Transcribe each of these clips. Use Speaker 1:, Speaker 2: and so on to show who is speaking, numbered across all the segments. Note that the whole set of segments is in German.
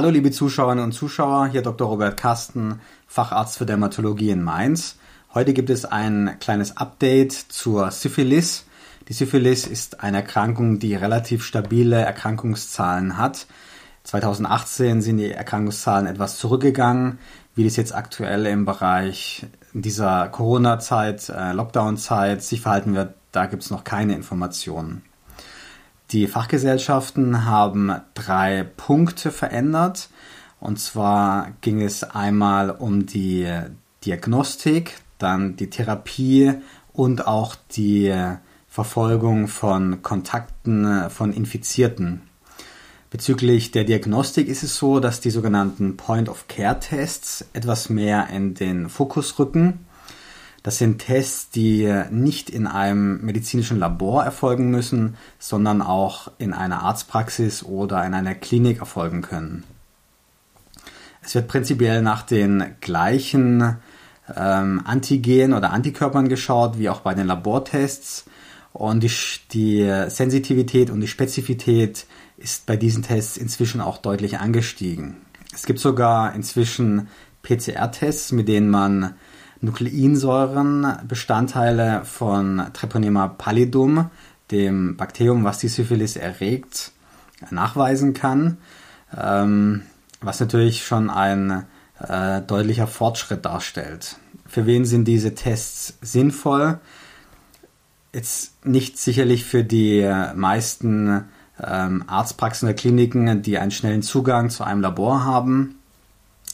Speaker 1: Hallo liebe Zuschauerinnen und Zuschauer, hier Dr. Robert Kasten, Facharzt für Dermatologie in Mainz. Heute gibt es ein kleines Update zur Syphilis. Die Syphilis ist eine Erkrankung, die relativ stabile Erkrankungszahlen hat. 2018 sind die Erkrankungszahlen etwas zurückgegangen. Wie das jetzt aktuell im Bereich dieser Corona-Zeit, äh, Lockdown-Zeit sich verhalten wird, da gibt es noch keine Informationen. Die Fachgesellschaften haben drei Punkte verändert. Und zwar ging es einmal um die Diagnostik, dann die Therapie und auch die Verfolgung von Kontakten von Infizierten. Bezüglich der Diagnostik ist es so, dass die sogenannten Point-of-Care-Tests etwas mehr in den Fokus rücken. Das sind Tests, die nicht in einem medizinischen Labor erfolgen müssen, sondern auch in einer Arztpraxis oder in einer Klinik erfolgen können. Es wird prinzipiell nach den gleichen ähm, Antigen oder Antikörpern geschaut wie auch bei den Labortests und die, die Sensitivität und die Spezifität ist bei diesen Tests inzwischen auch deutlich angestiegen. Es gibt sogar inzwischen PCR-Tests, mit denen man Nukleinsäurenbestandteile von Treponema pallidum, dem Bakterium, was die Syphilis erregt, nachweisen kann, ähm, was natürlich schon ein äh, deutlicher Fortschritt darstellt. Für wen sind diese Tests sinnvoll? Jetzt nicht sicherlich für die meisten ähm, Arztpraxen oder Kliniken, die einen schnellen Zugang zu einem Labor haben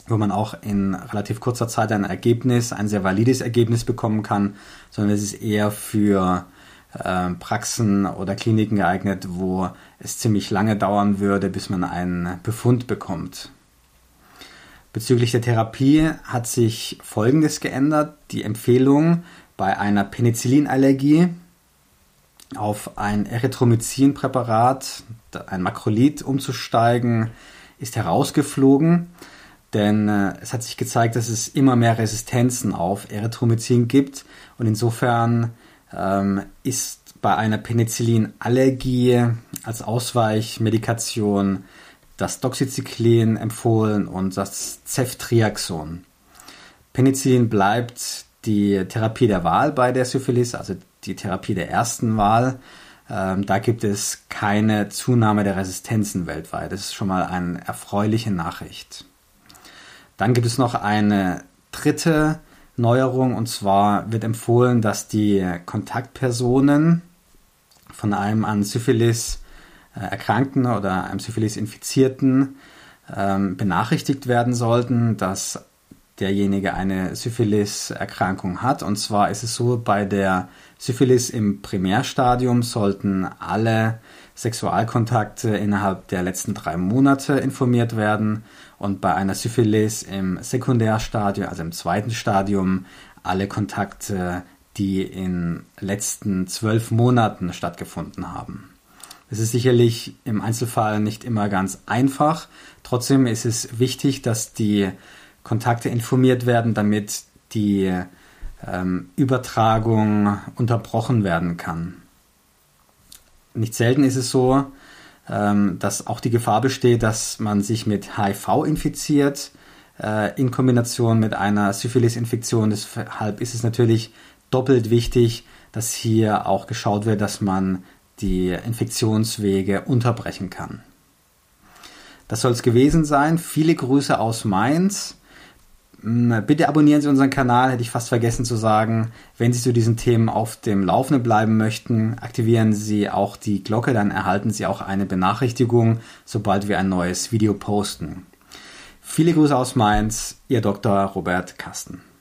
Speaker 1: wo man auch in relativ kurzer Zeit ein Ergebnis, ein sehr valides Ergebnis bekommen kann, sondern es ist eher für äh, Praxen oder Kliniken geeignet, wo es ziemlich lange dauern würde, bis man einen Befund bekommt. Bezüglich der Therapie hat sich Folgendes geändert. Die Empfehlung bei einer Penicillinallergie auf ein Erythromycin-Präparat, ein Makrolid, umzusteigen, ist herausgeflogen denn äh, es hat sich gezeigt, dass es immer mehr Resistenzen auf Erythromycin gibt und insofern ähm, ist bei einer Penicillinallergie als Ausweichmedikation das Doxycyclin empfohlen und das Ceftriaxon. Penicillin bleibt die Therapie der Wahl bei der Syphilis, also die Therapie der ersten Wahl. Ähm, da gibt es keine Zunahme der Resistenzen weltweit. Das ist schon mal eine erfreuliche Nachricht. Dann gibt es noch eine dritte Neuerung und zwar wird empfohlen, dass die Kontaktpersonen von einem an Syphilis äh, Erkrankten oder einem Syphilis Infizierten ähm, benachrichtigt werden sollten, dass derjenige eine Syphilis-Erkrankung hat. Und zwar ist es so, bei der Syphilis im Primärstadium sollten alle Sexualkontakte innerhalb der letzten drei Monate informiert werden und bei einer Syphilis im Sekundärstadium, also im zweiten Stadium, alle Kontakte, die in letzten zwölf Monaten stattgefunden haben. Das ist sicherlich im Einzelfall nicht immer ganz einfach. Trotzdem ist es wichtig, dass die Kontakte informiert werden, damit die ähm, Übertragung unterbrochen werden kann. Nicht selten ist es so, ähm, dass auch die Gefahr besteht, dass man sich mit HIV infiziert äh, in Kombination mit einer Syphilis-Infektion. Deshalb ist es natürlich doppelt wichtig, dass hier auch geschaut wird, dass man die Infektionswege unterbrechen kann. Das soll es gewesen sein. Viele Grüße aus Mainz. Bitte abonnieren Sie unseren Kanal, hätte ich fast vergessen zu sagen. Wenn Sie zu diesen Themen auf dem Laufenden bleiben möchten, aktivieren Sie auch die Glocke, dann erhalten Sie auch eine Benachrichtigung, sobald wir ein neues Video posten. Viele Grüße aus Mainz, Ihr Dr. Robert Kasten.